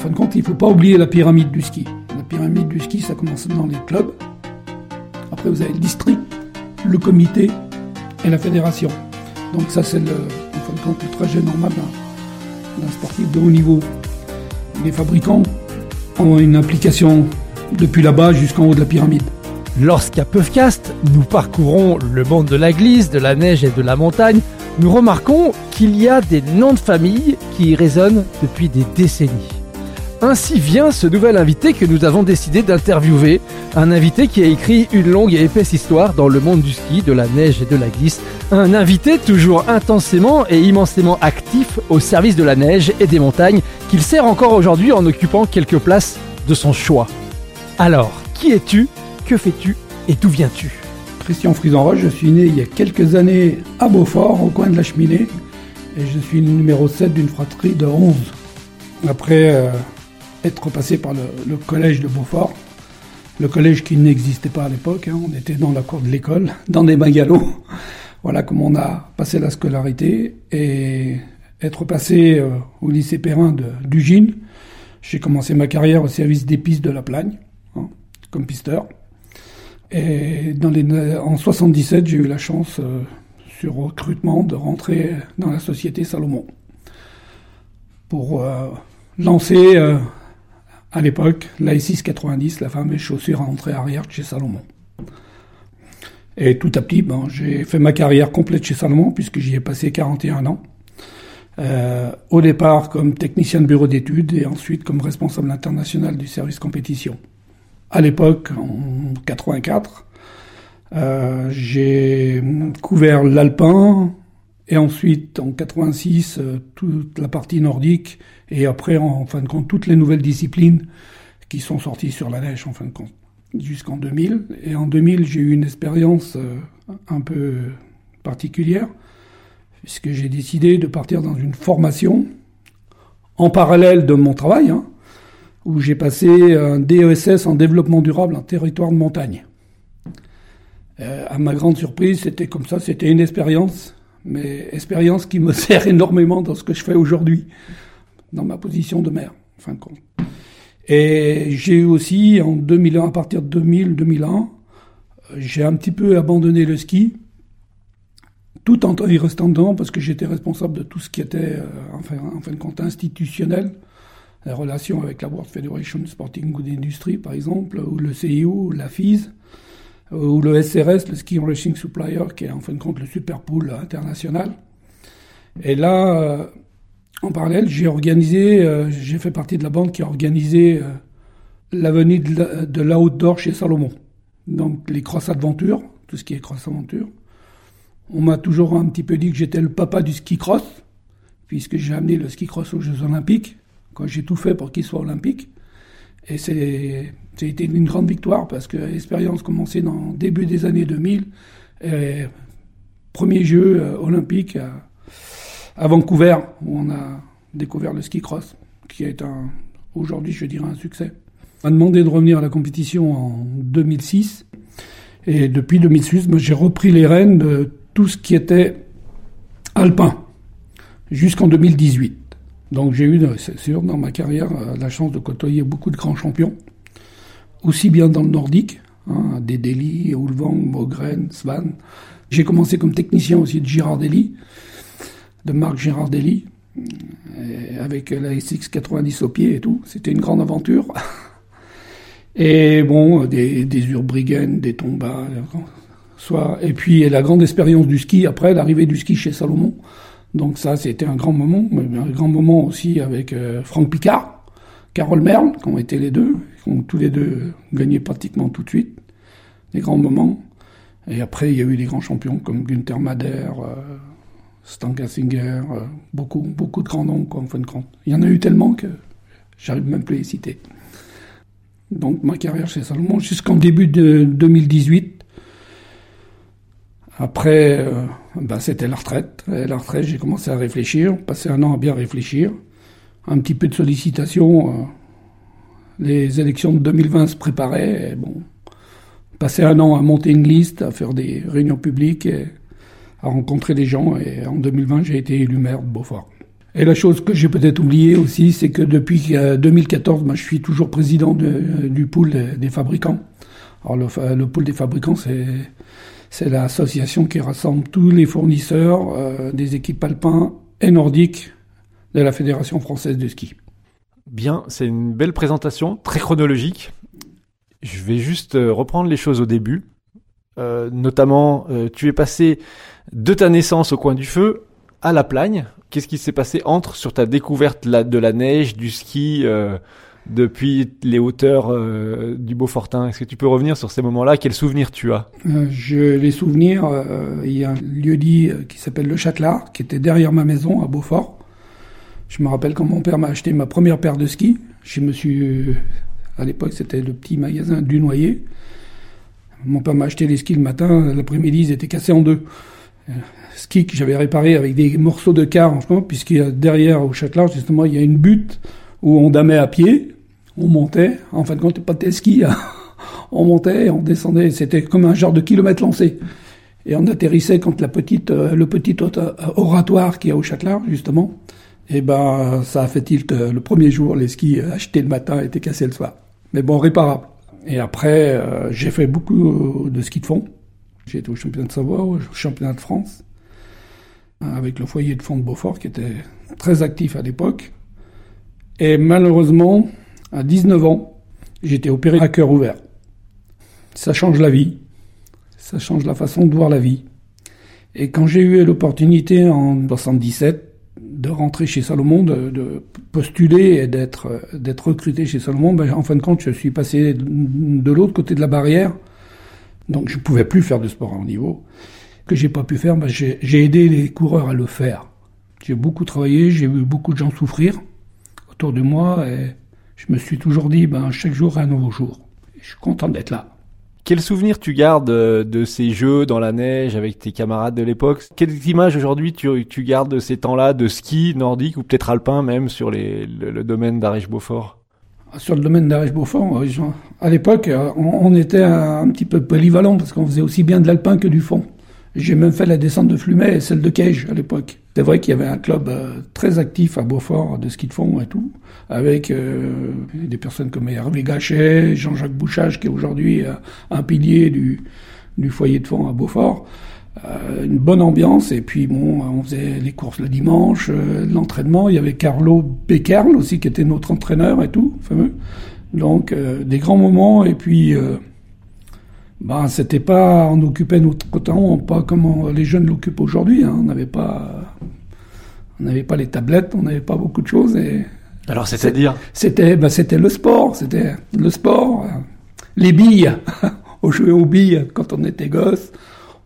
fin de compte, il ne faut pas oublier la pyramide du ski. La pyramide du ski, ça commence dans les clubs. Après, vous avez le district, le comité et la fédération. Donc ça, c'est le, en fin de compte, le trajet normal d'un sportif de haut niveau. Les fabricants ont une implication depuis là-bas jusqu'en haut de la pyramide. Lorsqu'à Peufcast, nous parcourons le monde de la glisse, de la neige et de la montagne, nous remarquons qu'il y a des noms de famille qui y résonnent depuis des décennies. Ainsi vient ce nouvel invité que nous avons décidé d'interviewer, un invité qui a écrit une longue et épaisse histoire dans le monde du ski, de la neige et de la glisse, un invité toujours intensément et immensément actif au service de la neige et des montagnes, qu'il sert encore aujourd'hui en occupant quelques places de son choix. Alors, qui es-tu? Que fais-tu? Et d'où viens-tu? Christian Frisanroche, je suis né il y a quelques années à Beaufort, au coin de la cheminée, et je suis le numéro 7 d'une fratrie de 11. Après euh, être passé par le, collège de Beaufort, le collège qui n'existait pas à l'époque, hein, on était dans la cour de l'école, dans des bungalows. Voilà comment on a passé la scolarité et être passé euh, au lycée Perrin d'Ugine. J'ai commencé ma carrière au service des pistes de la Plagne, hein, comme pisteur. Et en 77, j'ai eu la chance, euh, sur recrutement, de rentrer dans la société Salomon pour euh, lancer à l'époque la S690, la fameuse chaussure à entrée arrière chez Salomon. Et tout à petit, ben, j'ai fait ma carrière complète chez Salomon, puisque j'y ai passé 41 ans. Euh, au départ comme technicien de bureau d'études et ensuite comme responsable international du service compétition. À l'époque, en 84, euh, j'ai couvert l'alpin et ensuite en 86 euh, toute la partie nordique et après en fin de compte toutes les nouvelles disciplines qui sont sorties sur la neige en fin de compte jusqu'en 2000. Et en 2000, j'ai eu une expérience euh, un peu particulière, puisque j'ai décidé de partir dans une formation en parallèle de mon travail, hein, où j'ai passé un DESS en développement durable en territoire de montagne. Euh, à ma grande surprise, c'était comme ça, c'était une expérience, mais expérience qui me sert énormément dans ce que je fais aujourd'hui, dans ma position de maire, en fin de compte. Et j'ai aussi, en 2001, à partir de 2000-2001, j'ai un petit peu abandonné le ski, tout en y restant dedans, parce que j'étais responsable de tout ce qui était, euh, en fin de compte, institutionnel, la relation avec la World Federation Sporting Good Industry, par exemple, ou le CIO, la FIS, ou le SRS, le Ski Racing Supplier, qui est en fin de compte le super pool international. Et là, euh, en parallèle, j'ai organisé, euh, j'ai fait partie de la bande qui a organisé euh, la venue de l'outdoor chez Salomon. Donc les cross adventures, tout ce qui est cross aventure. On m'a toujours un petit peu dit que j'étais le papa du ski cross, puisque j'ai amené le ski cross aux Jeux Olympiques, quand j'ai tout fait pour qu'il soit olympique. Et c'est, été une grande victoire parce que l'expérience commençait dans début des années 2000. Et premier jeu euh, olympique à Vancouver, où on a découvert le ski cross, qui est aujourd'hui, je dirais, un succès. On m'a demandé de revenir à la compétition en 2006. Et depuis 2006, j'ai repris les rênes de tout ce qui était alpin, jusqu'en 2018. Donc j'ai eu, c'est sûr, dans ma carrière, euh, la chance de côtoyer beaucoup de grands champions, aussi bien dans le nordique, hein, des Delhi, Ulvang, Mogren, Svan. J'ai commencé comme technicien aussi de Girardelli, de Marc Girardelli, avec la SX90 au pied et tout. C'était une grande aventure. Et bon, des, des Urbrigen, des Tombas, soit, et puis la grande expérience du ski après l'arrivée du ski chez Salomon. Donc ça, c'était un grand moment, un grand moment aussi avec euh, Franck Picard, Carole Merle, qui ont été les deux, qui ont tous les deux gagné pratiquement tout de suite. Des grands moments. Et après, il y a eu des grands champions comme Günther Mader, euh, Stan Gassinger, euh, beaucoup, beaucoup de grands noms, en fin de compte. Il y en a eu tellement que j'arrive même plus à les citer. Donc ma carrière chez Salomon jusqu'en début de 2018. Après, euh, bah, c'était la retraite. Et la retraite, j'ai commencé à réfléchir, passer un an à bien réfléchir. Un petit peu de sollicitation. Euh, les élections de 2020 se préparaient. Bon, passer un an à monter une liste, à faire des réunions publiques. À rencontrer des gens. Et en 2020, j'ai été élu maire de Beaufort. Et la chose que j'ai peut-être oubliée aussi, c'est que depuis 2014, moi, je suis toujours président du pool des, fabricants. Alors le, le pool des fabricants, c'est c'est l'association qui rassemble tous les fournisseurs euh, des équipes alpins et nordiques de la Fédération française de ski. Bien, c'est une belle présentation, très chronologique. Je vais juste euh, reprendre les choses au début. Euh, notamment, tu es passé de ta naissance au coin du feu à la Plagne. Qu'est-ce qui s'est passé entre sur ta découverte de la neige, du ski depuis les hauteurs euh, du Beaufortin. Est-ce que tu peux revenir sur ces moments-là? Quels souvenirs tu as? Euh, Je Les souvenirs, euh, il y a un lieu-dit qui s'appelle Le Châtelard, qui était derrière ma maison à Beaufort. Je me rappelle quand mon père m'a acheté ma première paire de skis. Je me suis, à l'époque, c'était le petit magasin du Noyer. Mon père m'a acheté les skis le matin, l'après-midi, ils étaient cassés en deux. Ski que j'avais réparé avec des morceaux de car, en puisqu'il y a derrière au Châtelard, justement, il y a une butte où on damait à pied, on montait, en fin de compte, pas de ski, hein. on montait, on descendait, c'était comme un genre de kilomètre lancé. Et on atterrissait petite, euh, le petit euh, oratoire qui est au Châtelard, justement, et eh ben, ça a fait tilt euh, le premier jour, les skis achetés le matin étaient cassés le soir. Mais bon, réparable. Et après, j'ai fait beaucoup de ski de fond. J'ai été au championnat de Savoie, au championnat de France, avec le foyer de fond de Beaufort qui était très actif à l'époque. Et malheureusement, à 19 ans, j'ai été opéré à cœur ouvert. Ça change la vie. Ça change la façon de voir la vie. Et quand j'ai eu l'opportunité en 77 de rentrer chez Salomon, de, postuler et d'être d'être recruté chez Salomon, ben, en fin de compte, je suis passé de l'autre côté de la barrière. Donc je ne pouvais plus faire de sport à haut niveau. Que j'ai pas pu faire, ben, j'ai aidé les coureurs à le faire. J'ai beaucoup travaillé, j'ai vu beaucoup de gens souffrir autour de moi et je me suis toujours dit, ben, chaque jour un nouveau jour. je suis content d'être là. Quel souvenir tu gardes euh, de ces jeux dans la neige avec tes camarades de l'époque? Quelles images aujourd'hui tu, tu, gardes de ces temps-là de ski nordique ou peut-être alpin même sur les, le, domaine d'Ariche-Beaufort Sur le domaine d'Ariche-Beaufort, à l'époque, euh, on, était un, petit peu polyvalent parce qu'on faisait aussi bien de l'alpin que du fond. J'ai même fait la descente de Flumet et celle de Cage à l'époque. C'est vrai qu'il y avait un club euh, très actif à Beaufort de ski de fond et tout, avec euh, des personnes comme Hervé Gachet, Jean-Jacques Bouchage, qui est aujourd'hui euh, un pilier du, du foyer de fond à Beaufort. une bonne ambiance et puis bon, on faisait les courses le dimanche, l'entraînement. Il y avait Carlo Beckerl aussi qui était notre entraîneur et tout, fameux. Donc des grands moments et puis bah, c'était pas, on occupait notre temps, pas comme les jeunes l'occupent aujourd'hui. Hein. On n'avait pas, on n'avait pas les tablettes, on n'avait pas beaucoup de choses. Et Alors, c'est-à-dire? C'était, bah, c'était le sport, c'était le sport, euh, les billes. on jouait aux billes quand on était gosse.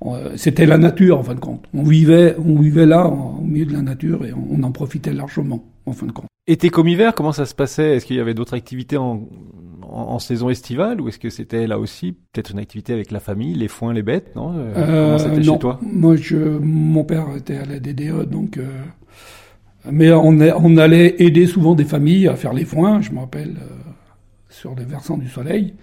Euh, c'était la nature, en fin de compte. On vivait, on vivait là, au milieu de la nature, et on en profitait largement, en fin de compte. Été comme hiver, comment ça se passait? Est-ce qu'il y avait d'autres activités en, en, saison estivale ou est-ce que c'était là aussi peut-être une activité avec la famille, les foins, les bêtes Non? Euh, Comment c'était chez toi? Moi, je, mon père était à la DDE, donc. Euh, mais on, on, allait aider souvent des familles à faire les foins, je me rappelle, euh, sur les versants du soleil.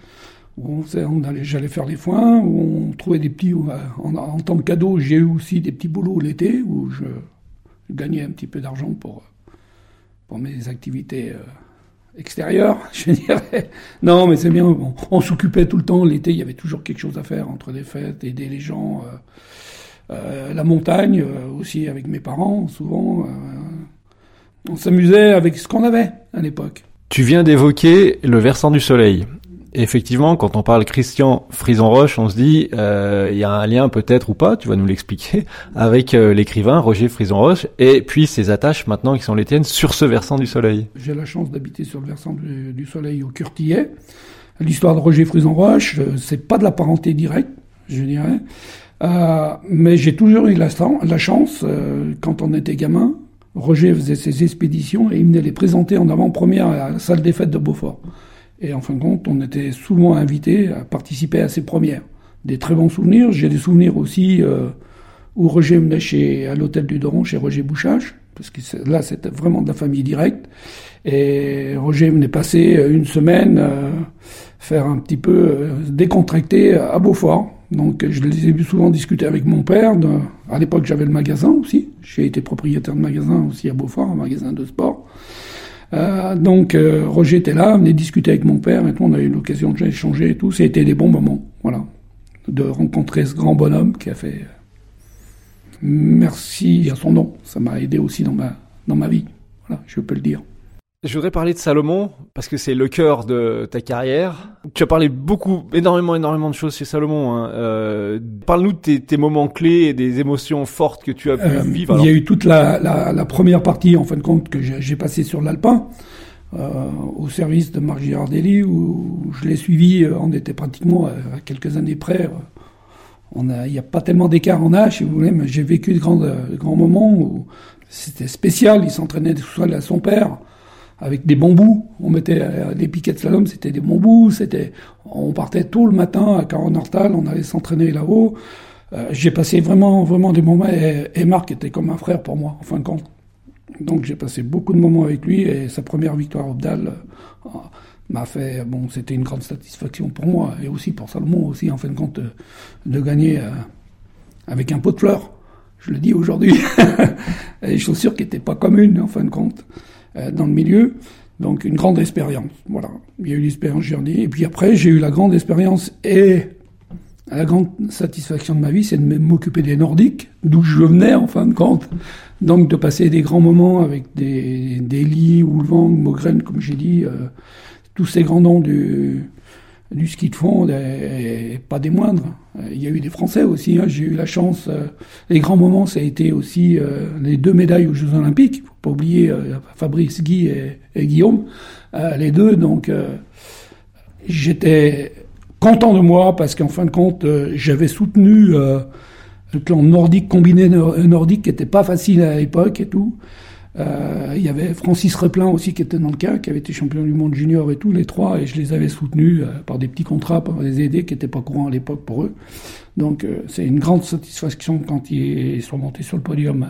Où on, on allait, j'allais faire les foins, où on trouvait des petits. En, en tant que cadeau, j'ai eu aussi des petits boulots l'été où je gagnais un petit peu d'argent pour pour mes activités euh, extérieures, je dirais. Non, mais c'est bien. On, s'occupait tout le temps. L'été, il y avait toujours quelque chose à faire entre les fêtes, aider les gens. Euh, euh, la montagne aussi avec mes parents, souvent. on s'amusait avec ce qu'on avait à l'époque. Tu viens d'évoquer le versant du soleil effectivement, quand on parle Christian Frison-Roche, on se dit, euh, il y a un lien peut-être ou pas, tu vas nous l'expliquer, avec euh, l'écrivain Roger Frison-Roche, et puis ses attaches maintenant qui sont les tiennes sur ce versant du soleil. J'ai la chance d'habiter sur le versant du, soleil au Curtillet. L'histoire de Roger Frison-Roche, euh, c'est pas de la parenté directe, je dirais, mais j'ai toujours eu la, la chance, quand on était gamin, Roger faisait ses expéditions et il venait les présenter en avant-première à la salle des fêtes de Beaufort. Et en fin de compte, on était souvent invités à participer à ces premières. Des très bons souvenirs. J'ai des souvenirs aussi euh, où Roger venait chez, à l'hôtel du Doron chez Roger Bouchage, parce que là, c'était vraiment de la famille directe. Et Roger venait passer une semaine, euh, faire un petit peu euh, décontracté à Beaufort. Donc je les ai souvent discuter avec mon père. à l'époque, j'avais le magasin aussi. J'ai été propriétaire de magasin aussi à Beaufort, un magasin de sport. Euh, donc euh, Roger était là, venait discuter avec mon père et tout. On a eu l'occasion de échanger et tout. C'était des bons moments, voilà, de rencontrer ce grand bonhomme qui a fait. Euh, merci à son nom. Ça m'a aidé aussi dans ma dans ma vie. Voilà, je peux le dire. Je voudrais parler de Salomon parce que c'est le cœur de ta carrière. Tu as parlé beaucoup, énormément, énormément de choses chez Salomon. Hein. Euh, Parle-nous de tes, moments clés et des émotions fortes que tu as pu euh, vivre. Il y a eu toute la, la, la, première partie, en fin de compte, que j'ai passé sur l'Alpin, euh, au service de Marc Girardelli, où je l'ai suivi. On était pratiquement à quelques années près. On a, il n'y a pas tellement d'écart en âge, si vous voulez, mais j'ai vécu de grands, de grands moments où c'était spécial. Il s'entraînait seul à son père avec des bambous. On mettait euh, les piquets de slalom, c'était des bambous. C'était, on partait tôt le matin à Caron-Hortal, on allait s'entraîner là-haut. Euh, j'ai passé vraiment, vraiment des moments. Et, Marc était comme un frère pour moi, en fin de compte. Donc j'ai passé beaucoup de moments avec lui et sa première victoire au Bdal euh, m'a fait, bon, c'était une grande satisfaction pour moi et aussi pour Salomon aussi, en fin de compte, de, gagner avec un pot de fleurs. Je le dis aujourd'hui. des chaussures qui n'étaient pas communes, en fin de compte. Euh, dans le milieu. Donc une grande expérience. Voilà. Il y a eu l'expérience Journey. Et puis après, j'ai eu la grande expérience et la grande satisfaction de ma vie, c'est de m'occuper des Nordiques, d'où je venais en fin de compte. Donc de passer des grands moments avec des, des Lee, Oulvang, Mogren, comme j'ai dit, euh, tous ces grands noms du, du ski de fond, et, pas des moindres. Euh, il y a eu des Français aussi. Hein. J'ai eu la chance. Euh, les grands moments, ça a été aussi euh, les deux médailles aux Jeux Olympiques. Faut pas oublier Fabrice Guy et, Guillaume, les deux. Donc, j'étais content de moi parce qu'en fin de compte, j'avais soutenu le clan nordique combiné nordique qui était pas facile à l'époque et tout. Euh, il y avait Francis Replin aussi qui était dans le cas, qui avait été champion du monde junior et tout, les trois, et je les avais soutenus euh, par des petits contrats, par des aidés qui n'étaient pas courants à l'époque pour eux. Donc euh, c'est une grande satisfaction quand ils sont montés sur le podium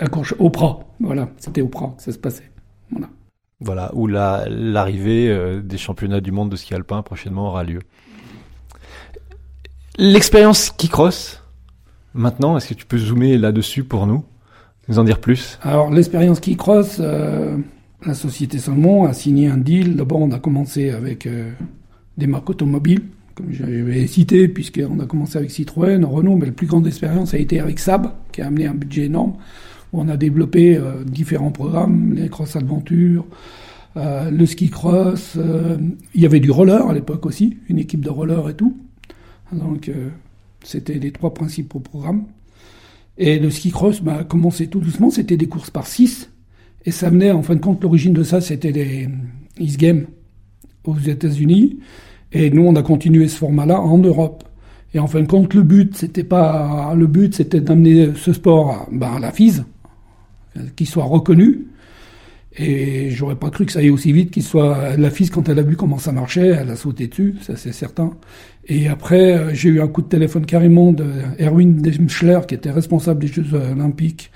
à, à, au Prat. Voilà, c'était au Prat que ça se passait. Voilà. Voilà, où l'arrivée des championnats du monde de ski alpin prochainement aura lieu. L'expérience ski cross, maintenant, est-ce que tu peux zoomer là-dessus pour nous? Nous en dire plus Alors, l'expérience qui cross, euh, la société Salmon a signé un deal. D'abord, on a commencé avec euh, des marques automobiles, comme j'avais cité, puisqu'on a commencé avec Citroën, Renault, mais la plus grande expérience a été avec Saab, qui a amené un budget énorme, où on a développé euh, différents programmes, les cross adventures, le ski cross. il y avait du roller à l'époque aussi, une équipe de roller et tout. Donc, c'était les trois principaux programmes. Et le ski cross bah, commencé tout doucement, c'était des courses par six. Et ça venait, en fin de compte, l'origine de ça, c'était les East Games aux États-Unis. Et nous, on a continué ce format-là en Europe. Et en fin de compte, le but, c'était pas, le but, c'était d'amener ce sport à, bah, à la FISE, qu'il soit reconnu. Et j'aurais pas cru que ça aille aussi vite qu'il soit la fille quand elle a vu comment ça marchait, elle a sauté dessus, ça c'est certain. Et après, euh, j'ai eu un coup de téléphone carrément de Erwin Demschler, qui était responsable des Jeux Olympiques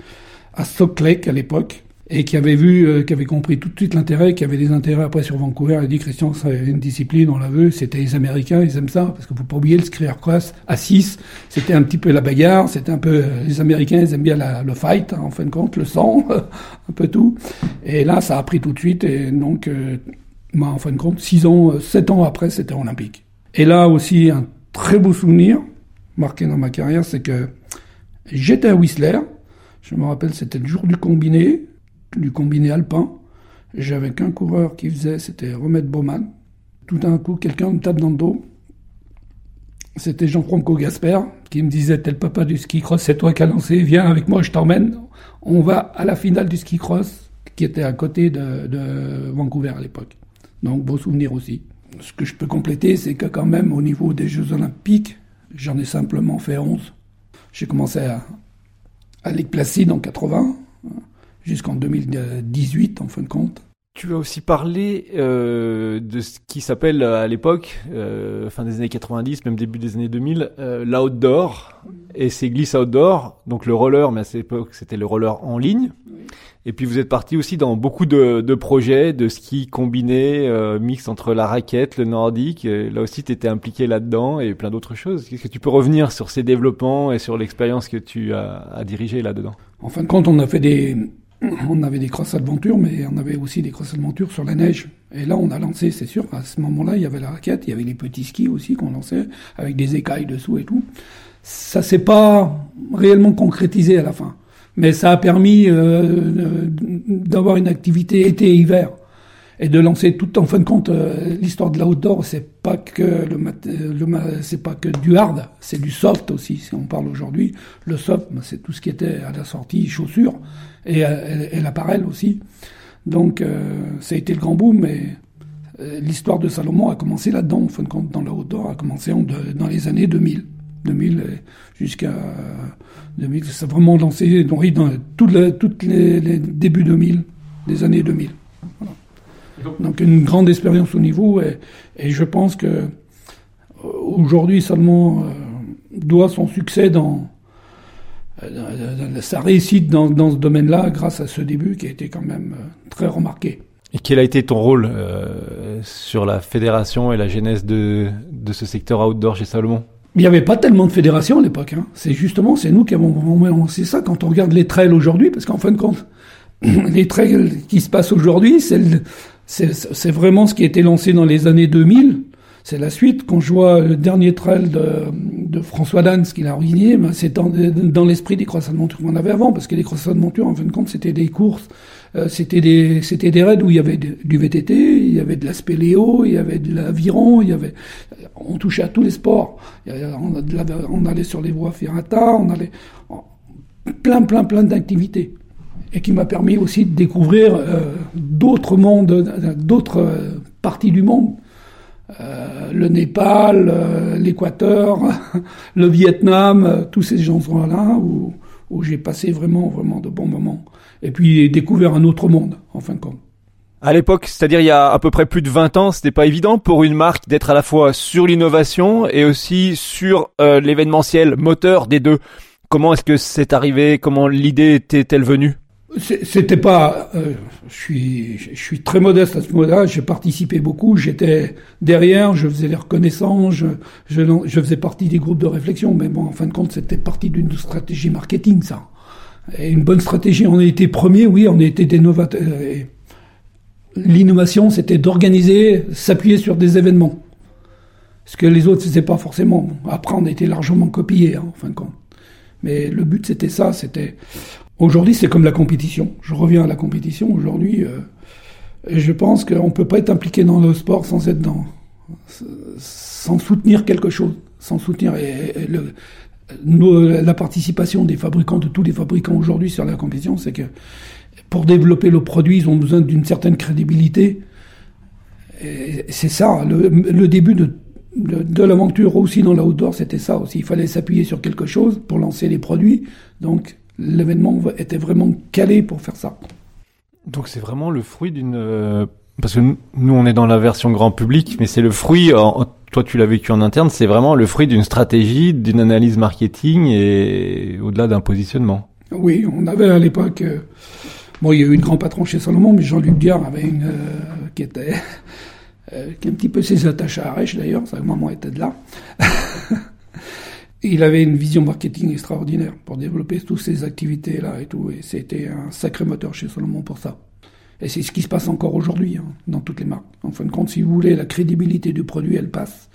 à Stock Lake à l'époque, et qui avait vu, euh, qui avait compris tout de suite l'intérêt, qui avait des intérêts après sur Vancouver. Il a dit Christian, c'est une discipline, on l'a vu, c'était les Américains, ils aiment ça, parce que faut pas oublier le ski cross à 6, c'était un petit peu la bagarre, c'était un peu les Américains, ils aiment bien la, le fight, hein, en fin de compte, le sang, un peu tout. Et là, ça a pris tout de suite, et donc, euh, moi, en fin de compte, 6 ans, 7 euh, ans après, c'était olympique. Et là aussi, un très beau souvenir marqué dans ma carrière, c'est que j'étais à Whistler. Je me rappelle, c'était le jour du combiné du combiné alpin. J'avais qu'un coureur qui faisait, c'était Remède Baumann. Tout d'un coup, quelqu'un me tape dans le dos. C'était Jean-Franco Gasper qui me disait Tel papa du ski cross, c'est toi qui as lancé, viens avec moi, je t'emmène. On va à la finale du ski cross qui était à côté de, de Vancouver à l'époque. Donc, beau souvenir aussi. Ce que je peux compléter, c'est que quand même, au niveau des Jeux Olympiques, j'en ai simplement fait 11. J'ai commencé à, à Lake Placide en 80 jusqu'en 2018 en fin de compte. Tu as aussi parlé euh, de ce qui s'appelle à l'époque, euh, fin des années 90, même début des années 2000, euh, l'outdoor et ces glisses outdoor. Donc le roller, mais à cette époque c'était le roller en ligne. Et puis vous êtes parti aussi dans beaucoup de, de projets de ski combiné, euh, mix entre la raquette, le nordique. Et là aussi tu étais impliqué là-dedans et plein d'autres choses. Est-ce que tu peux revenir sur ces développements et sur l'expérience que tu as, as dirigée là-dedans? En fin de compte, on a fait des, on avait des cross adventures, mais on avait aussi des cross adventures sur la neige. Et là, on a lancé, c'est sûr, à ce moment-là, il y avait la raquette, il y avait les petits skis aussi qu'on lançait, avec des écailles dessous et tout. Ça s'est pas réellement concrétisé à la fin. Mais ça a permis euh, d'avoir une activité été-hiver et de lancer tout en fin de compte euh, l'histoire de l'outdoor c'est pas que le, le c'est pas que du hard c'est du soft aussi si on parle aujourd'hui. Le soft ben, c'est tout ce qui était à la sortie chaussures et, et, l'appareil aussi. Donc euh, ça a été le grand boom mais euh, l'histoire de Salomon a commencé là-dedans en fin de compte dans l'outdoor a commencé en dans les années 2000 2000 jusqu'à 2000 ça a vraiment lancé dans, dans les, les, les débuts 2000 des années 2000 voilà. Donc une grande expérience au niveau et, et je pense que euh, aujourd'hui seulement euh, doit son succès dans, euh, sa réussite dans, dans ce domaine-là grâce à ce début qui a été quand même euh, très remarqué. Et quel a été ton rôle euh, sur la fédération et la genèse de, de ce secteur outdoor chez Salomon? Il n'y avait pas tellement de fédérations à l'époque. Hein. C'est justement, c'est nous qui avons c'est ça quand on regarde les trails aujourd'hui, parce qu'en fin de compte, les trails qui se passent aujourd'hui, c'est c'est vraiment ce qui a été lancé dans les années 2000. C'est la suite. Quand je vois le dernier trail de, François Dan, ce qu'il a ruiné, ben c'est dans, l'esprit des croissants de monture qu'on avait avant, parce que les croissants de monture, en fin de compte, c'était des courses, euh, c'était des, c'était des raids où il y avait du VTT, il y avait de la spéléo, il y avait de l'aviron, il y avait, on touchait à tous les sports. On, on allait sur les voies ferrata, on allait, plein, plein, plein d'activités et qui m'a permis aussi de découvrir euh, d'autres mondes, d'autres euh, parties du monde. Euh, le Népal, euh, l'Équateur, le Vietnam, euh, tous ces gens-là où, où j'ai passé vraiment, vraiment de bons moments. Et puis découvert un autre monde, en fin de compte. À l'époque, c'est-à-dire il y a à peu près plus de 20 ans, c'était pas évident pour une marque d'être à la fois sur l'innovation et aussi sur l'événementiel moteur des deux. Comment est-ce que c'est arrivé? Comment l'idée était-elle venue? C'était pas. Euh, je suis, je suis très modeste à ce moment-là. J'ai participé beaucoup. J'étais derrière. Je faisais les reconnaissances. Je, je, faisais partie des groupes de réflexion. Mais bon, en fin de compte, c'était partie d'une stratégie marketing, ça. Et une bonne stratégie. On a été premiers, oui. On a été des novateurs. L'innovation, c'était d'organiser, s'appuyer sur des événements. Ce que les autres faisaient pas forcément. Après, on a été largement copiés, hein, en fin de compte. Mais le but, c'était ça. C'était Aujourd'hui, c'est comme la compétition. Je reviens à la compétition. Aujourd'hui, euh, je pense qu'on ne peut pas être impliqué dans le sport sans être dans, sans soutenir quelque chose, sans soutenir et, le, la participation des fabricants, de tous les fabricants aujourd'hui sur la compétition, c'est que pour développer le produit, ils ont besoin d'une certaine crédibilité. C'est ça, le, le, début de, de, de l'aventure aussi dans l'outdoor, c'était ça aussi. Il fallait s'appuyer sur quelque chose pour lancer les produits. Donc, l'événement était vraiment calé pour faire ça. Donc c'est vraiment le fruit d'une... Euh, parce que nous, on est dans la version grand public, mais c'est le fruit, en, toi tu l'as vécu en interne, c'est vraiment le fruit d'une stratégie, d'une analyse marketing et au-delà d'un positionnement. Oui, on avait à l'époque... Euh, bon, il y a eu une grand patron chez Salomon, mais Jean-Luc Diard avait une... Euh, qui était... qui est un petit peu ses attaches à Arèche d'ailleurs, sa maman était de là. il avait une vision marketing extraordinaire pour développer toutes ces activités-là et tout. Et c'était un sacré moteur chez Solomon pour ça. Et c'est ce qui se passe encore aujourd'hui hein, dans toutes les marques. En fin de compte, si vous voulez, la crédibilité du produit, elle passe.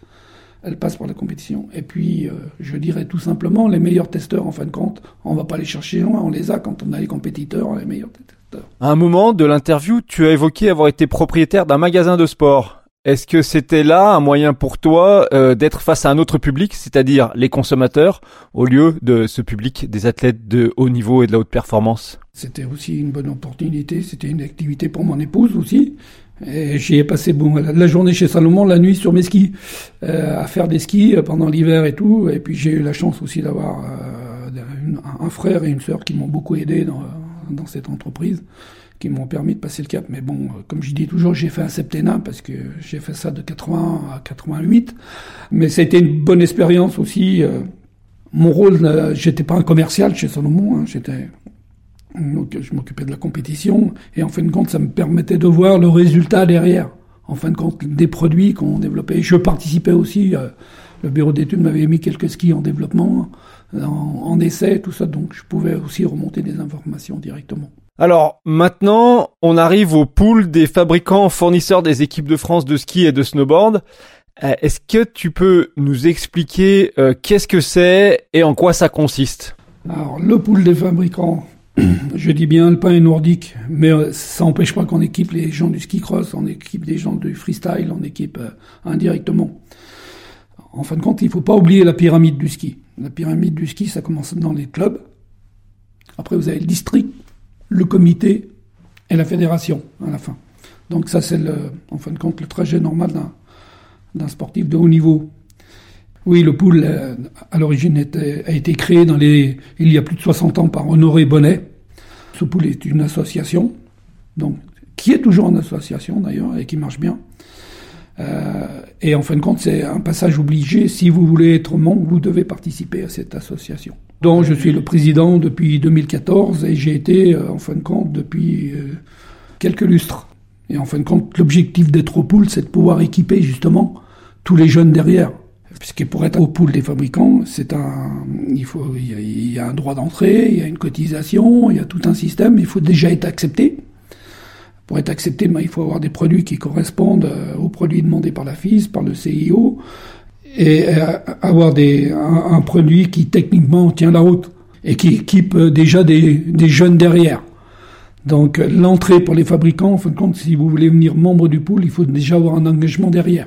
Elle passe par la compétition. Et puis, euh, je dirais tout simplement, les meilleurs testeurs, en fin de compte, on va pas les chercher loin, on les a quand on a les compétiteurs, les meilleurs testeurs. À un moment de l'interview, tu as évoqué avoir été propriétaire d'un magasin de sport. Est-ce que c'était là un moyen pour toi euh, d'être face à un autre public, c'est-à-dire les consommateurs, au lieu de ce public des athlètes de haut niveau et de la haute performance? C'était aussi une bonne opportunité, c'était une activité pour mon épouse aussi. J'y ai passé bon, la journée chez Salomon, la nuit sur mes skis, euh, à faire des skis pendant l'hiver et tout. Et puis j'ai eu la chance aussi d'avoir euh, un frère et une sœur qui m'ont beaucoup aidé dans cette entreprise qui m'ont permis de passer le cap. Mais bon, comme je dis toujours, j'ai fait un septennat parce que j'ai fait ça de 80 à 88. Mais ça a été une bonne expérience aussi. Euh, mon rôle, euh, j'étais pas un commercial chez Solomon, hein, j'étais donc je m'occupais de la compétition et en fin de compte, ça me permettait de voir le résultat derrière. En fin de compte, des produits qu'on développait. Je participais aussi. Euh, le bureau d'études m'avait mis quelques skis en développement, en, en essai, tout ça. Donc je pouvais aussi remonter des informations directement. Alors maintenant, on arrive au pool des fabricants fournisseurs des équipes de France de ski et de snowboard. Euh, est-ce que tu peux nous expliquer euh, qu'est-ce que c'est et en quoi ça consiste? Alors le pool des fabricants, je dis bien le pain est nordique, mais euh, ça n'empêche pas qu'on équipe les gens du ski cross, on équipe des gens du freestyle, on équipe indirectement. En fin de compte, il ne faut pas oublier la pyramide du ski. La pyramide du ski, ça commence dans les clubs. Après, vous avez le district, le comité et la fédération à la fin. Donc ça, c'est en fin de compte le trajet normal d'un sportif de haut niveau. Oui, le pool, euh, à l'origine, a été créé dans les, il y a plus de 60 ans par Honoré Bonnet. Ce pool est une association, donc, qui est toujours une association d'ailleurs et qui marche bien. Euh, et en fin de compte, c'est un passage obligé. Si vous voulez être membre, vous devez participer à cette association. Donc, je suis le président depuis 2014 et j'ai été, euh, en fin de compte, depuis euh, quelques lustres. Et en fin de compte, l'objectif d'être au pool, c'est de pouvoir équiper justement tous les jeunes derrière. Puisque pour être au pool des fabricants, c'est un, il faut, il y a un droit d'entrée, il y a une cotisation, il y a tout un système. Il faut déjà être accepté. Pour être accepté, ben, il faut avoir des produits qui correspondent euh, aux produits demandés par la FIS, par le CIO, et euh, avoir des, un, produit qui techniquement tient la route et qui équipe euh, déjà des, des jeunes derrière. Donc l'entrée pour les fabricants, en fin de compte, si vous voulez venir membre du pool, il faut déjà avoir un engagement derrière.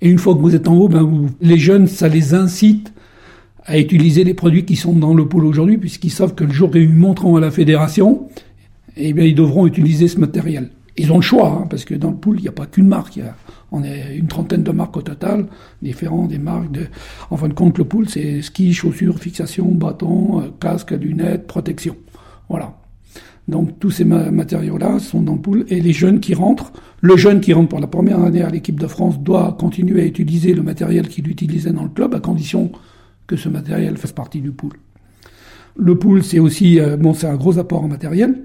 Et une fois que vous êtes en haut, ben les jeunes, ça les incite à utiliser les produits qui sont dans le pool aujourd'hui, puisqu'ils savent que le jour où ils monteront à la fédération, eh bien, ils devront utiliser ce matériel. Ils ont le choix, hein, parce que dans le pool, il n'y a pas qu'une marque. Il a, on est une trentaine de marques au total, différentes des marques. De, en fin de compte, le pool, c'est ski, chaussures, fixation, bâton, euh, casque, lunettes, protection. Voilà. Donc tous ces matériaux-là sont dans le pool et les jeunes qui rentrent, le jeune qui rentre pour la première année à l'équipe de France doit continuer à utiliser le matériel qu'il utilisait dans le club à condition que ce matériel fasse partie du pool. Le pool, c'est aussi, euh, bon, c'est un gros apport en matériel,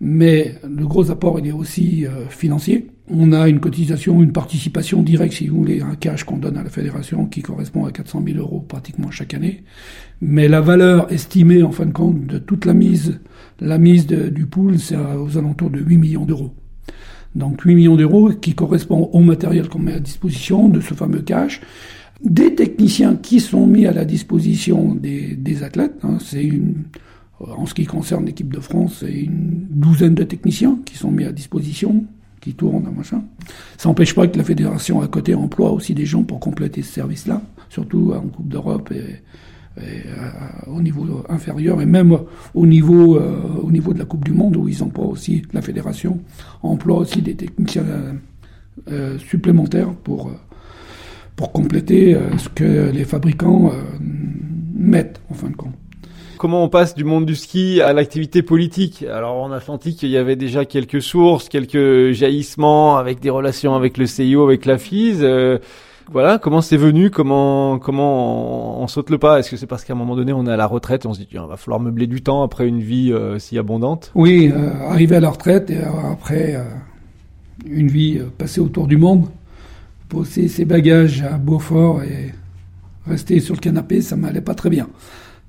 mais le gros apport, il est aussi euh, financier. On a une cotisation, une participation directe, si vous voulez, un cash qu'on donne à la fédération qui correspond à 400 000 euros pratiquement chaque année. Mais la valeur estimée, en fin de compte, de toute la mise, la mise du pool, c'est aux alentours de 8 millions d'euros. Donc 8 millions d'euros qui correspond au matériel qu'on met à disposition de ce fameux cash. Des techniciens qui sont mis à la disposition des, des athlètes, hein, c'est une en ce qui concerne l'équipe de France, c'est une douzaine de techniciens qui sont mis à disposition, qui tournent, machin. Ça n'empêche pas que la fédération à côté emploie aussi des gens pour compléter ce service-là, surtout en Coupe d'Europe et, euh, au niveau inférieur et même au niveau euh, au niveau de la Coupe du Monde où ils emploient aussi la fédération emploie aussi des techniciens euh, supplémentaires pour pour compléter ce que les fabricants mettent en fin de compte comment on passe du monde du ski à l'activité politique. Alors en Atlantique, il y avait déjà quelques sources, quelques jaillissements avec des relations avec le CIO, avec la FIS. Euh, voilà, comment c'est venu, comment comment on, saute le pas? Est-ce que c'est parce qu'à un moment donné on est à la retraite et on se dit tiens, va falloir meubler du temps après une vie euh, si abondante? Oui, euh, arriver à la retraite et après une vie passée autour du monde, poser ses bagages à Beaufort et rester sur le canapé, ça m'allait pas très bien.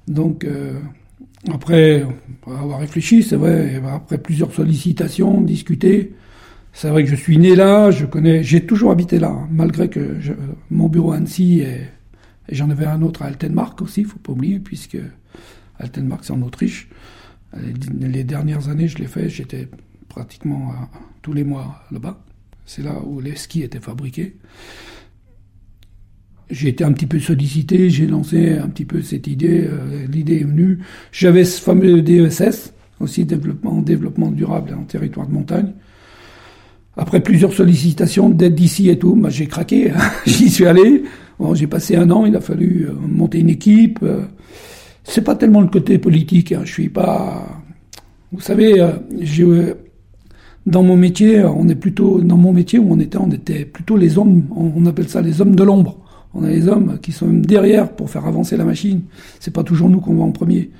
Donc, euh, après avoir réfléchi, c'est vrai, après plusieurs sollicitations, discuter, c'est vrai que je suis né là, je connais, j'ai toujours habité là, malgré que mon bureau à Annecy et, j'en avais un autre à Altenmark aussi, faut pas oublier, puisque Altenmark c'est en Autriche. Les, dernières années, je l'ai fait, j'étais pratiquement tous les mois là-bas. C'est là où les skis étaient fabriqués j'ai été un petit peu sollicité, j'ai lancé un petit peu cette idée, euh, l'idée est venue. J'avais ce fameux DESS, aussi développement, développement durable en territoire de montagne. Après plusieurs sollicitations d'aide d'ici et tout, bah, j'ai craqué, hein. j'y suis allé. Bon, j'ai passé un an, il a fallu euh, monter une équipe. Euh. c'est pas tellement le côté politique, hein. je suis pas, Vous savez, euh, j'ai, dans mon métier, on est plutôt dans mon métier où on était, on était plutôt les hommes, on appelle ça les hommes de l'ombre. On a les hommes qui sont derrière pour faire avancer la machine. C'est pas toujours nous qu'on va en premier.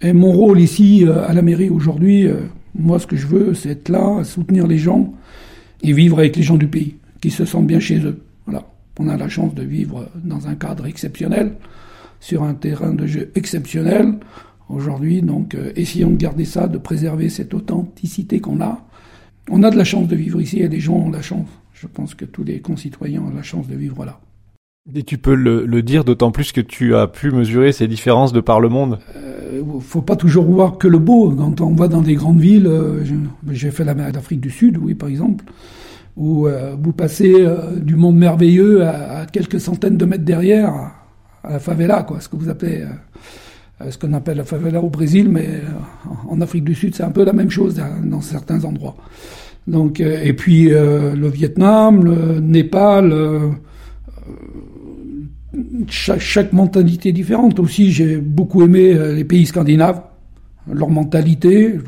Et mon rôle ici à la mairie aujourd'hui, moi ce que je veux, c'est être là, soutenir les gens et vivre avec les gens du pays, qui se sentent bien chez eux. Voilà. On a la chance de vivre dans un cadre exceptionnel, sur un terrain de jeu exceptionnel aujourd'hui. Donc, euh, essayons de garder ça, de préserver cette authenticité qu'on a. On a de la chance de vivre ici et les gens ont la chance. Je pense que tous les concitoyens ont la chance de vivre là. Et tu peux le, dire d'autant plus que tu as pu mesurer ces différences de par le monde. Euh, faut pas toujours voir que le beau. Quand on va dans des grandes villes, euh, j'ai fait la d'Afrique du Sud, oui, par exemple, où euh, vous passez euh, du monde merveilleux à, quelques centaines de mètres derrière, à, la favela, quoi, ce que vous appelez euh, ce qu'on appelle la favela au Brésil, mais en Afrique du Sud, c'est un peu la même chose dans, certains endroits. Donc, et puis le Vietnam, le Népal, chaque, chaque, mentalité différente. Aussi, j'ai beaucoup aimé les pays scandinaves, leur mentalité.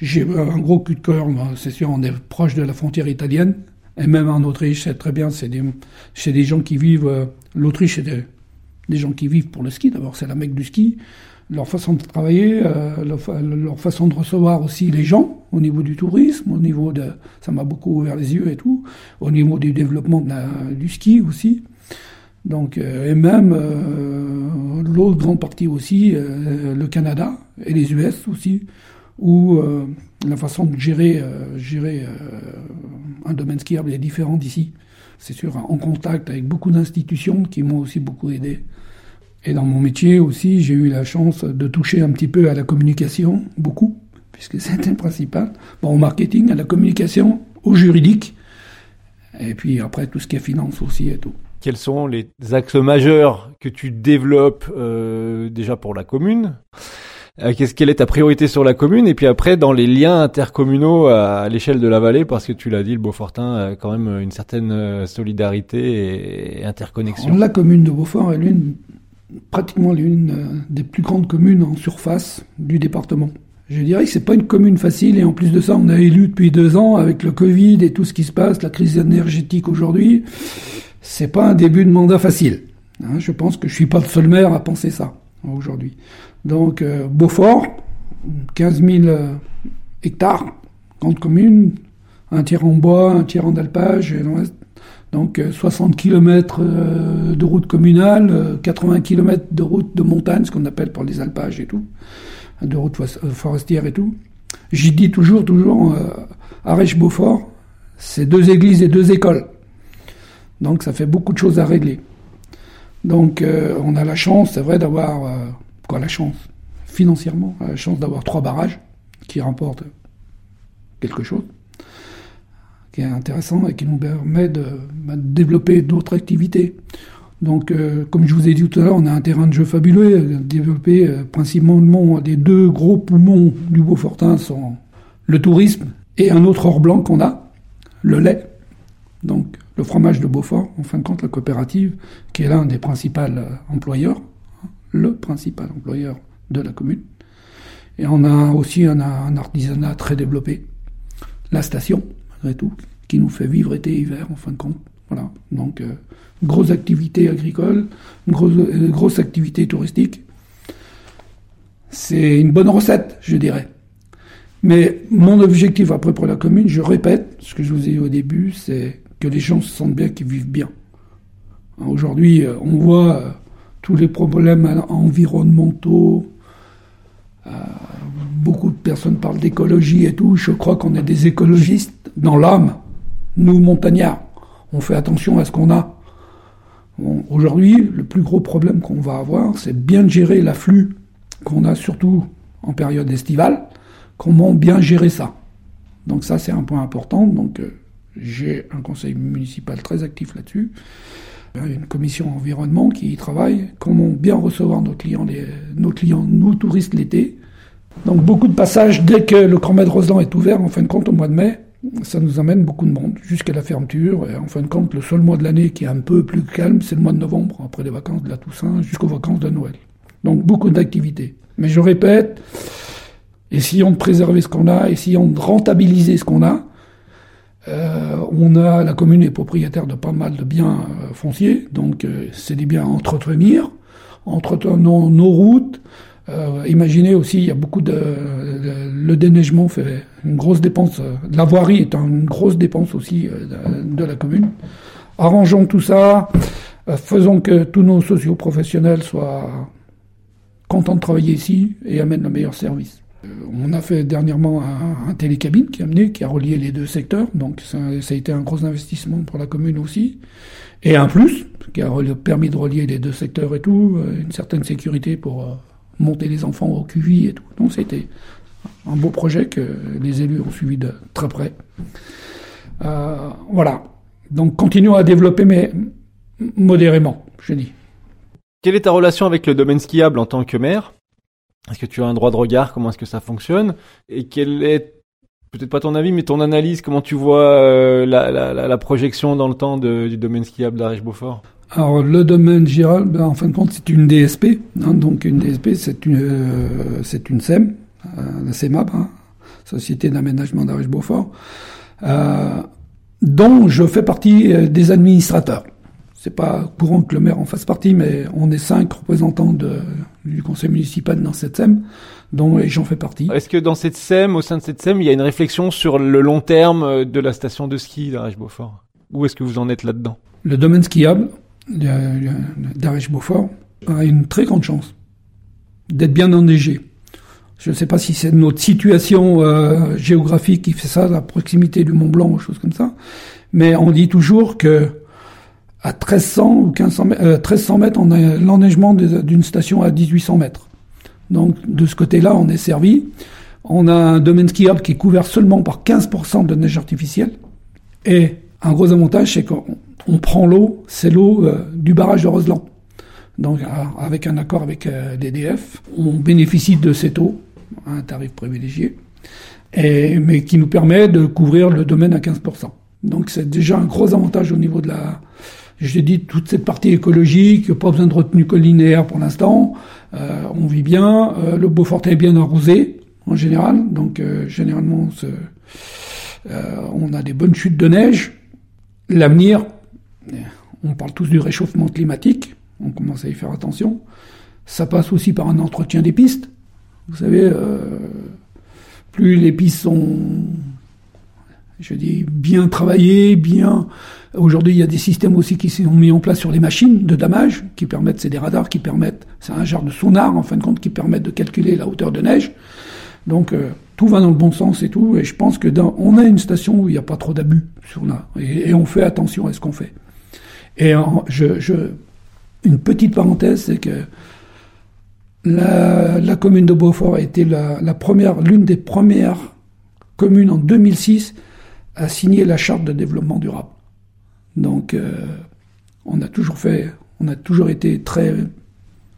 J'ai un gros coup de cœur, c'est sûr, on est proche de la frontière italienne, et même en Autriche, c'est très bien, c'est des, des gens qui vivent, l'Autriche, c'est des, gens qui vivent pour le ski. D'abord, c'est la mecque du ski. Leur façon de travailler, euh, leur, façon de recevoir aussi les gens au niveau du tourisme, au niveau de, ça m'a beaucoup ouvert les yeux et tout, au niveau du développement du ski aussi. Donc, euh, et même euh, l'autre grande partie aussi, le Canada et les US aussi, où la façon de gérer, gérer un domaine skiable est différente d'ici. C'est sûr, en contact avec beaucoup d'institutions qui m'ont aussi beaucoup aidé. Et dans mon métier aussi, j'ai eu la chance de toucher un petit peu à la communication, beaucoup, puisque c'était le principal. Bon, au marketing, à la communication, au juridique, et puis après tout ce qui est finance aussi et tout. Quels sont les axes majeurs que tu développes euh, déjà pour la commune? Euh, Qu'est-ce quelle est ta priorité sur la commune? Et puis après dans les liens intercommunaux à, l'échelle de la vallée parce que tu l'as dit le Beaufortin a quand même une certaine euh, solidarité et interconnexion. La commune de Beaufort est l'une pratiquement l'une euh, des plus grandes communes en surface du département. Je dirais que c'est pas une commune facile et en plus de ça, on a élu depuis deux ans avec le Covid et tout ce qui se passe, la crise énergétique aujourd'hui. C'est pas un début de mandat facile. Hein. je pense que je suis pas le seul maire à penser ça aujourd'hui. Donc euh, Beaufort, 15 000 euh, hectares, grande commune, un tiers en bois, un tiers en alpage, et donc 60 euh, km euh, de route communale, 80 euh, km de route de montagne, ce qu'on appelle pour les alpages et tout, de route forestière et tout. J'y dis toujours, toujours, à Rèche-Beaufort, c'est deux églises et deux écoles. Donc ça fait beaucoup de choses à régler. Donc on a la chance, c'est vrai, d'avoir, quoi la chance? Financièrement, la chance d'avoir trois barrages qui remportent quelque chose qui est intéressant et qui nous permet de, bah, développer d'autres activités. Donc, euh, comme je vous ai dit tout à l'heure, on a un terrain de jeu fabuleux, euh, développé euh, principalement des deux gros poumons du Beaufortin sont le tourisme et un autre or blanc qu'on a, le lait. Donc, le fromage de Beaufort, en fin de compte, la coopérative, qui est l'un des principaux employeurs, hein, le principal employeur de la commune. Et on a aussi un artisanat très développé. La station, malgré tout, qui nous fait vivre été et hiver, en fin de compte. Voilà. Donc, euh, grosse activité agricole, grosse, euh, grosse activité touristique. C'est une bonne recette, je dirais. Mais mon objectif après pour la commune, je répète ce que je vous ai dit au début, c'est que les gens se sentent bien, qu'ils vivent bien. Aujourd'hui, euh, on voit tous les problèmes environnementaux, beaucoup de personnes parlent d'écologie et tout. Je crois qu'on est des écologistes dans l'âme. Nous, montagnards, on fait attention à ce qu'on a. Aujourd'hui, le plus gros problème qu'on va avoir, c'est bien gérer l'afflux qu'on a, surtout en période estivale. Comment bien gérer ça? Donc ça, c'est un point important. Euh, j'ai un conseil municipal très actif là-dessus. Une commission environnement qui y travaille. Comment bien recevoir nos clients, nos clients, nos touristes l'été donc beaucoup de passages dès que le Grand de Roseland est ouvert, en fin de compte, au mois de mai, ça nous amène beaucoup de monde jusqu'à la fermeture. Et en fin de compte, le seul mois de l'année qui est un peu plus calme, c'est le mois de novembre, après les vacances de la Toussaint jusqu'aux vacances de Noël. Donc beaucoup d'activités. Mais je répète, essayons de préserver ce qu'on a, essayons de rentabiliser ce qu'on a. Euh, on a la commune est propriétaire de pas mal de biens euh, fonciers, donc euh, c'est des biens à entretenir. Entretenons nos routes. imaginez aussi, il y a beaucoup de, le déneigement fait une grosse dépense. la voirie est une grosse dépense aussi de, de la commune. Arrangeons tout ça, faisons que tous nos socioprofessionnels soient contents de travailler ici et amènent le meilleur service. Euh, on a fait dernièrement un, télécabine qui a amené, qui a relié les deux secteurs, donc ça, a été un gros investissement pour la commune aussi. Et un plus, qui a permis de relier les deux secteurs et tout, euh, une certaine sécurité pour euh, monter les enfants au QI et tout. Donc c'était un beau projet que les élus ont suivi de très près. voilà. Donc continuons à développer, mais modérément, je dis. Quelle est ta relation avec le domaine skiable en tant que maire? Est-ce que tu as un droit de regard? Comment est-ce que ça fonctionne? Et quel est peut-être pas ton avis, mais ton analyse, comment tu vois euh, la, projection dans le temps du domaine skiable d'Ariche-Beaufort Alors, le domaine Giral, ben, en fin de compte, c'est une DSP. Hein, donc, une DSP, c'est une, euh, c'est une SEM, euh, la CEMAB, hein, Société d'aménagement d'Ariche-Beaufort, dont je fais partie des administrateurs. C'est pas courant que le maire en fasse partie, mais on est cinq représentants de, du conseil municipal dans cette SEM, dont j'en fais partie. Est-ce que dans cette SEM, au sein de cette SEM, il y a une réflexion sur le long terme de la station de ski d'Arèche-Beaufort Où est-ce que vous en êtes là-dedans? Le domaine skiable d'Arèche-Beaufort a une très grande chance d'être bien enneigé. Je ne sais pas si c'est notre situation euh, géographique qui fait ça, la proximité du Mont Blanc ou choses comme ça, mais on dit toujours que à 1300 ou 1500 mètres, 1300 mètres, on a l'enneigement d'une station à 1800 mètres. Donc de ce côté-là, on est servi. On a un domaine skiable qui est couvert seulement par 15% de neige artificielle. Et un gros avantage, c'est qu'on prend l'eau, c'est l'eau euh, du barrage de Roseland. Donc avec un accord avec euh, l'EDF, on bénéficie de cette eau à un tarif privilégié, et, mais qui nous permet de couvrir le domaine à 15%. Donc c'est déjà un gros avantage au niveau de la, j'ai dit toute cette partie écologique, pas besoin de retenue collinaire pour l'instant. Euh, on vit bien. Euh, le Beaufort est bien arrosé en général, donc euh, généralement on a des bonnes chutes de neige. L'avenir, on parle tous du réchauffement climatique, on commence à y faire attention. Ça passe aussi par un entretien des pistes. Vous savez, plus les pistes sont je dis bien travaillées, bien Aujourd'hui, il y a des systèmes aussi qui sont mis en place sur les machines de damage, qui permettent, c'est des radars qui permettent, c'est un genre de sonar en fin de compte, qui permettent de calculer la hauteur de neige. Donc euh, tout va dans le bon sens et tout. Et je pense que dans, on a une station où il n'y a pas trop d'abus sur là, et, on fait attention à ce qu'on fait. Et je, je, une petite parenthèse, c'est que la, la, commune de Beaufort a été la, première, l'une des premières communes en 2006 à signer la charte de développement durable. Donc, euh, on a toujours fait, on a toujours été très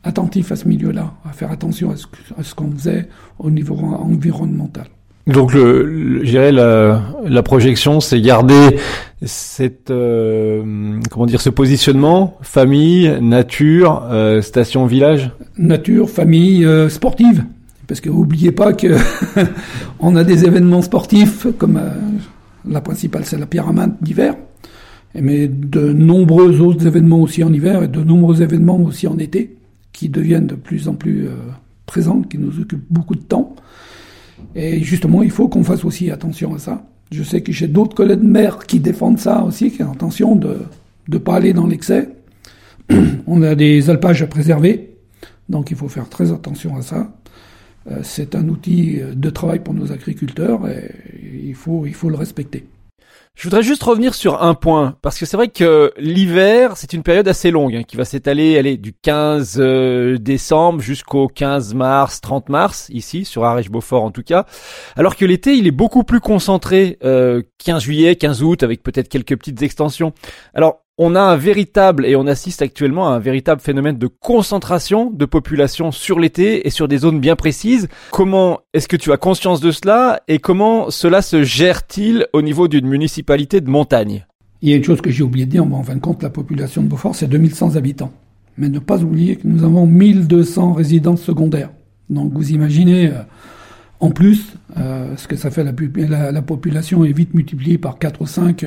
attentif à ce milieu-là, à faire attention à ce, qu'on faisait au niveau environnemental. Donc, le, je dirais la, la projection, c'est garder cette, euh, comment dire, ce positionnement famille, nature, euh, station, village? Nature, famille, sportive, parce que n'oubliez pas que on a des événements sportifs comme la principale, c'est la pyramide d'hiver mais de nombreux autres événements aussi en hiver et de nombreux événements aussi en été qui deviennent de plus en plus euh, présents, qui nous occupent beaucoup de temps. Et justement, il faut qu'on fasse aussi attention à ça. Je sais que j'ai d'autres collègues maires qui défendent ça aussi, qui ont attention de ne pas aller dans l'excès. On a des alpages à préserver, donc il faut faire très attention à ça. Euh, c'est un outil de travail pour nos agriculteurs et il faut, il faut le respecter. Je voudrais juste revenir sur un point, parce que c'est vrai que l'hiver, c'est une période assez longue, hein, qui va s'étaler aller du 15 euh, décembre jusqu'au 15 mars, 30 mars, ici, sur Ariège-Beaufort en tout cas, alors que l'été, il est beaucoup plus concentré, euh, 15 juillet, 15 août, avec peut-être quelques petites extensions. Alors, on a un véritable, et on assiste actuellement à un véritable phénomène de concentration de population sur l'été et sur des zones bien précises. Comment est-ce que tu as conscience de cela et comment cela se gère-t-il au niveau d'une municipalité de montagne? Il y a une chose que j'ai oublié de dire, en fin de compte, la population de Beaufort, c'est 2100 habitants. Mais ne pas oublier que nous avons 1200 résidences secondaires. Donc vous imaginez, euh, En plus, ce que ça fait, la, la, population est vite multipliée par 4 ou 5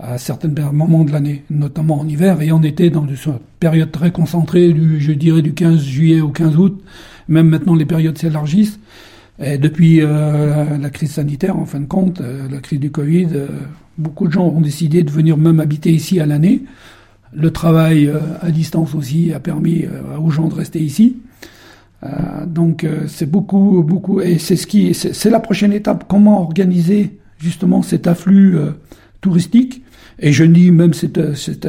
à certains moments de l'année, notamment en hiver et en été, dans une période très concentrée, du, je dirais du 15 juillet au 15 août. Même maintenant, les périodes s'élargissent. Et depuis euh, la crise sanitaire, en fin de compte, euh, la crise du Covid, euh, beaucoup de gens ont décidé de venir même habiter ici à l'année. Le travail à distance aussi a permis aux gens de rester ici. donc c'est beaucoup, beaucoup, et c'est ce qui, c'est la prochaine étape. Comment organiser justement cet afflux touristique et je dis même cet, cet,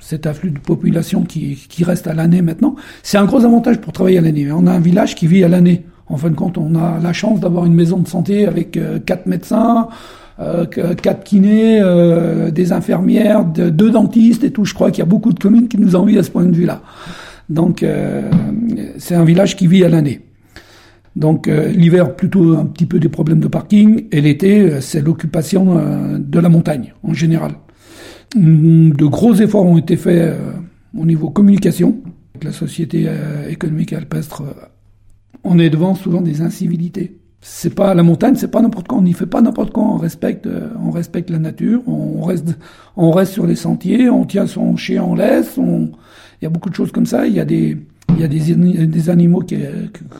cet afflux de population qui, qui reste à l'année maintenant. C'est un gros avantage pour travailler à l'année. On a un village qui vit à l'année. En fin de compte, on a la chance d'avoir une maison de santé avec euh, quatre médecins, euh, quatre kinés, euh, des infirmières, deux dentistes et tout. Je crois qu'il y a beaucoup de communes qui nous envient à ce point de vue-là. Donc, c'est un village qui vit à l'année. Donc l'hiver plutôt un petit peu des problèmes de parking et l'été c'est l'occupation de la montagne en général. De gros efforts ont été faits au niveau communication. La société économique alpestre on est devant souvent des incivilités. C'est pas la montagne, c'est pas n'importe quoi. On n'y fait pas n'importe quoi. On respecte, euh, on respecte la nature. On reste, on reste sur les sentiers. On tient son chien en laisse. Il y a beaucoup de choses comme ça. Il y a des, il y a des, des animaux qui,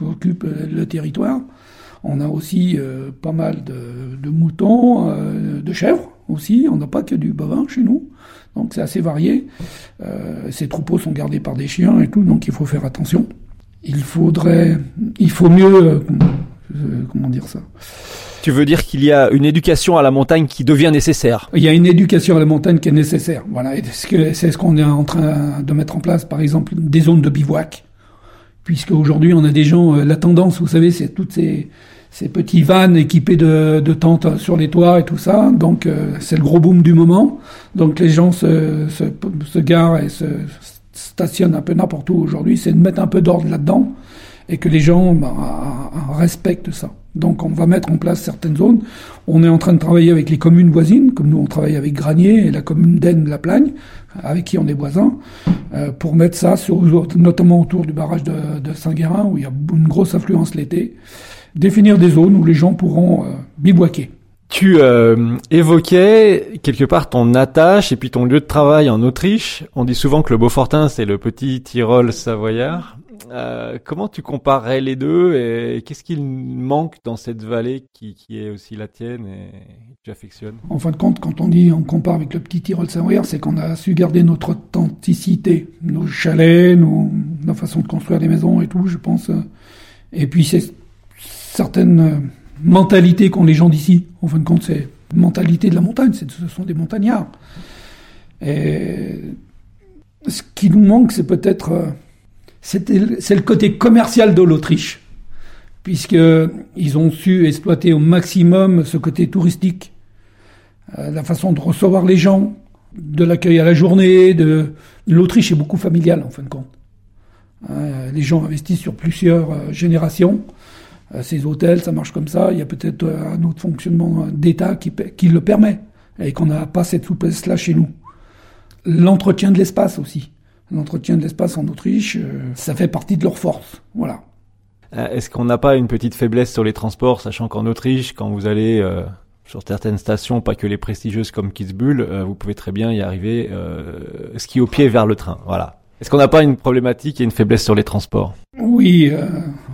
occupent le territoire. On a aussi euh, pas mal de, de moutons, euh, de chèvres aussi. On n'a pas que du bovin chez nous. Donc c'est assez varié. ces troupeaux sont gardés par des chiens et tout, donc il faut faire attention il faudrait, il faut mieux, euh, comment dire ça? Tu veux dire qu'il y a une éducation à la montagne qui devient nécessaire? Il y a une éducation à la montagne qui est nécessaire. Voilà, c'est ce qu'on est en train de mettre en place, par exemple, des zones de bivouac, puisque aujourd'hui on a des gens, euh, la tendance, vous savez, c'est toutes ces ces petits vannes équipés de, tentes sur les toits et tout ça. Donc euh, c'est le gros boom du moment. Donc les gens se, se, se garent et se, stationne un peu n'importe où aujourd'hui, c'est de mettre un peu d'ordre là-dedans et que les gens bah, respectent ça. Donc on va mettre en place certaines zones. On est en train de travailler avec les communes voisines, comme nous on travaille avec Granier et la commune d'Aisne-la Plagne, avec qui on est voisins, euh, pour mettre ça sur, notamment autour du barrage de, Saint-Guérin, où il y a une grosse affluence l'été, définir des zones où les gens pourront euh, bivouaquer. Tu euh, évoquais quelque part ton attache et puis ton lieu de travail en Autriche. On dit souvent que le Beaufortin, c'est le petit Tyrol savoyard. Euh, comment tu comparerais les deux et qu'est-ce qu'il manque dans cette vallée qui, est aussi la tienne et que tu affectionnes? En fin de compte, quand on dit on compare avec le petit Tyrol savoyard, c'est qu'on a su garder notre authenticité, nos chalets, nos, façons de construire des maisons et tout, je pense. Et puis c'est certaines mentalité qu'ont les gens d'ici. En fin de compte, c'est mentalité de la montagne, ce sont des montagnards. Et ce qui nous manque, c'est peut-être euh, c'est le côté commercial de l'Autriche, puisqu'ils ont su exploiter au maximum ce côté touristique, euh, la façon de recevoir les gens, de l'accueil à la journée, de l'Autriche est beaucoup familiale en fin de compte. Euh, les gens investissent sur plusieurs générations. Euh, ces hôtels, ça marche comme ça. Il y a peut-être un autre fonctionnement d'État qui, qui le permet et qu'on n'a pas cette souplesse-là chez nous. L'entretien de l'espace aussi. L'entretien de l'espace en Autriche, euh, ça fait partie de leur force. Voilà. Est-ce qu'on n'a pas une petite faiblesse sur les transports, sachant qu'en Autriche, quand vous allez sur certaines stations, pas que les prestigieuses comme Kitzbühel, vous pouvez très bien y arriver ski au pied vers le train. Voilà. Est-ce qu'on n'a pas une problématique et une faiblesse sur les transports? Oui,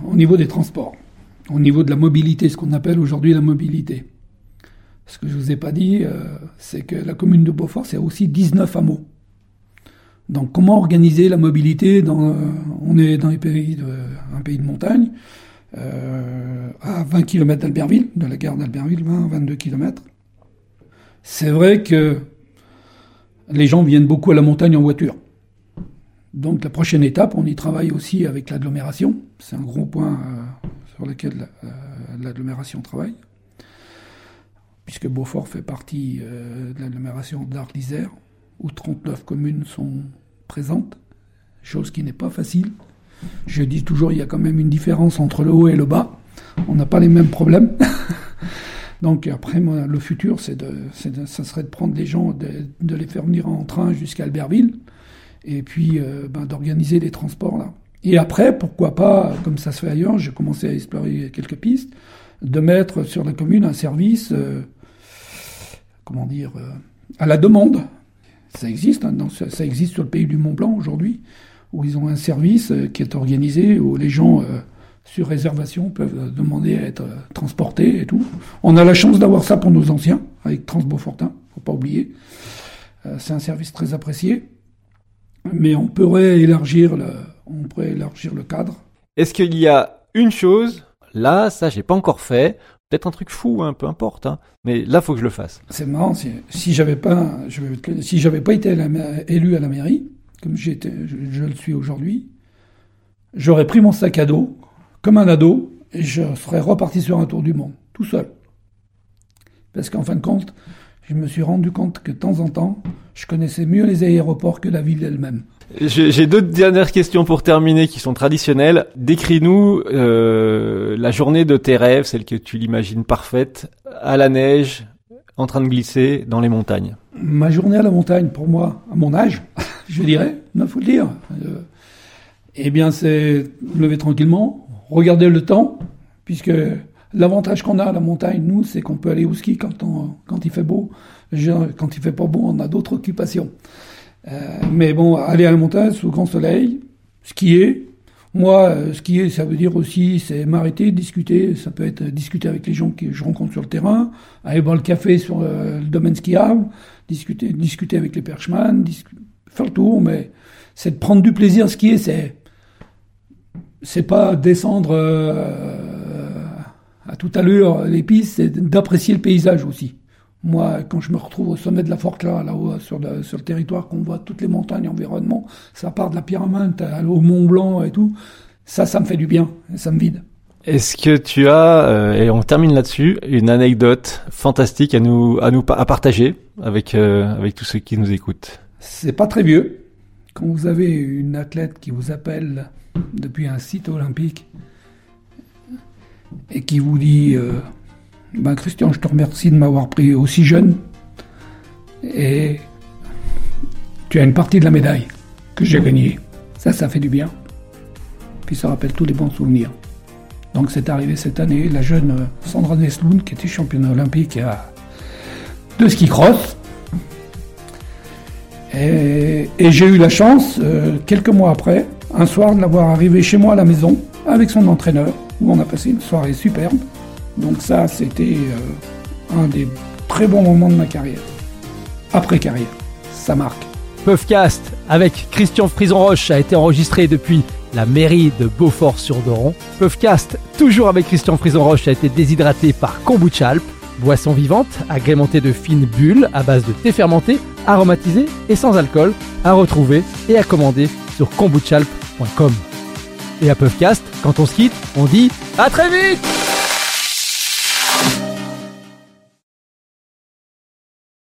au niveau des transports au niveau de la mobilité, ce qu'on appelle aujourd'hui la mobilité. Ce que je ne vous ai pas dit, euh, c'est que la commune de Beaufort, c'est aussi 19 hameaux. Donc comment organiser la mobilité dans, euh, On est dans un pays de montagne, euh, à 20 km d'Albertville, de la gare d'Albertville, 20 22 km. C'est vrai que les gens viennent beaucoup à la montagne en voiture. Donc la prochaine étape, on y travaille aussi avec l'agglomération. C'est un gros point sur lesquels euh, l'agglomération travaille, puisque Beaufort fait partie euh, de l'agglomération d'Arc-l'Isère, où 39 communes sont présentes, chose qui n'est pas facile. Je dis toujours, il y a quand même une différence entre le haut et le bas. On n'a pas les mêmes problèmes. Donc après, moi, le futur, c'est de, ça serait de prendre les gens, de, les faire venir en train jusqu'à Albertville, et puis euh, ben, d'organiser les transports là. Et après, pourquoi pas, comme ça se fait ailleurs, j'ai commencé à explorer quelques pistes, de mettre sur la commune un service, euh, comment dire, euh, à la demande. Ça existe, hein, ça, existe sur le pays du Mont Blanc aujourd'hui, où ils ont un service euh, qui est organisé, où les gens sur réservation peuvent demander à être transportés et tout. On a la chance d'avoir ça pour nos anciens, avec Transbeaufortin, faut pas oublier. C'est un service très apprécié, mais on pourrait élargir le, on pourrait élargir le cadre. Est-ce qu'il y a une chose? Là, ça, j'ai pas encore fait. Peut-être un truc fou, hein, peu importe. Hein. Mais là, faut que je le fasse. C'est marrant. Si, j'avais pas, je, si j'avais pas été élu à la mairie, comme je, je, le suis aujourd'hui, j'aurais pris mon sac à dos comme un ado et je serais reparti sur un tour du monde, tout seul. Parce qu'en fin de compte, je me suis rendu compte que de temps en temps, je connaissais mieux les aéroports que la ville elle-même. J'ai deux dernières questions pour terminer qui sont traditionnelles. Décris-nous euh, la journée de tes rêves, celle que tu l'imagines parfaite, à la neige, en train de glisser dans les montagnes. Ma journée à la montagne, pour moi, à mon âge, je dirais, il faut le dire, euh, eh bien c'est lever tranquillement, regarder le temps, puisque l'avantage qu'on a à la montagne, nous, c'est qu'on peut aller au ski quand, on, quand il fait beau. Quand il fait pas beau, on a d'autres occupations. Euh, mais bon, aller à la montagne sous grand soleil, skier. Moi, euh, skier, ça veut dire aussi, c'est m'arrêter, discuter. Ça peut être discuter avec les gens que je rencontre sur le terrain, aller boire le café sur euh, le domaine skiable, discuter, discuter avec les perchemans, faire le tour. Mais c'est de prendre du plaisir. Skier, c'est c'est pas descendre à toute allure les pistes, c'est d'apprécier le paysage aussi. Moi, quand je me retrouve au sommet de la Forclaz, là-haut, sur le, sur le territoire, qu'on voit toutes les montagnes environnement, ça part de la pyramide au Mont Blanc et tout, ça, ça me fait du bien, ça me vide. Est-ce que tu as, euh, et on termine là-dessus, une anecdote fantastique à nous, à nous à partager avec, euh, avec tous ceux qui nous écoutent? C'est pas très vieux. Quand vous avez une athlète qui vous appelle depuis un site olympique et qui vous dit euh, ben Christian, je te remercie de m'avoir pris aussi jeune. Et tu as une partie de la médaille que j'ai gagnée. Ça, ça fait du bien. Puis ça rappelle tous les bons souvenirs. Donc c'est arrivé cette année, la jeune Sandra Nesloun, qui était championne olympique de ski cross. Et, j'ai eu la chance, euh, quelques mois après, un soir, de l'avoir arrivé chez moi à la maison avec son entraîneur, où on a passé une soirée superbe. Donc ça, c'était euh, un des très bons moments de ma carrière. Après carrière, ça marque. Puffcast avec Christian Frison-Roche a été enregistré depuis la mairie de Beaufort-sur-Doron. Puffcast, toujours avec Christian Frison-Roche, a été déshydraté par Kombucha Alp, boisson vivante agrémentée de fines bulles à base de thé fermenté, aromatisé et sans alcool, à retrouver et à commander sur kombuchalp.com. Et à Puffcast, quand on se quitte, on dit à très vite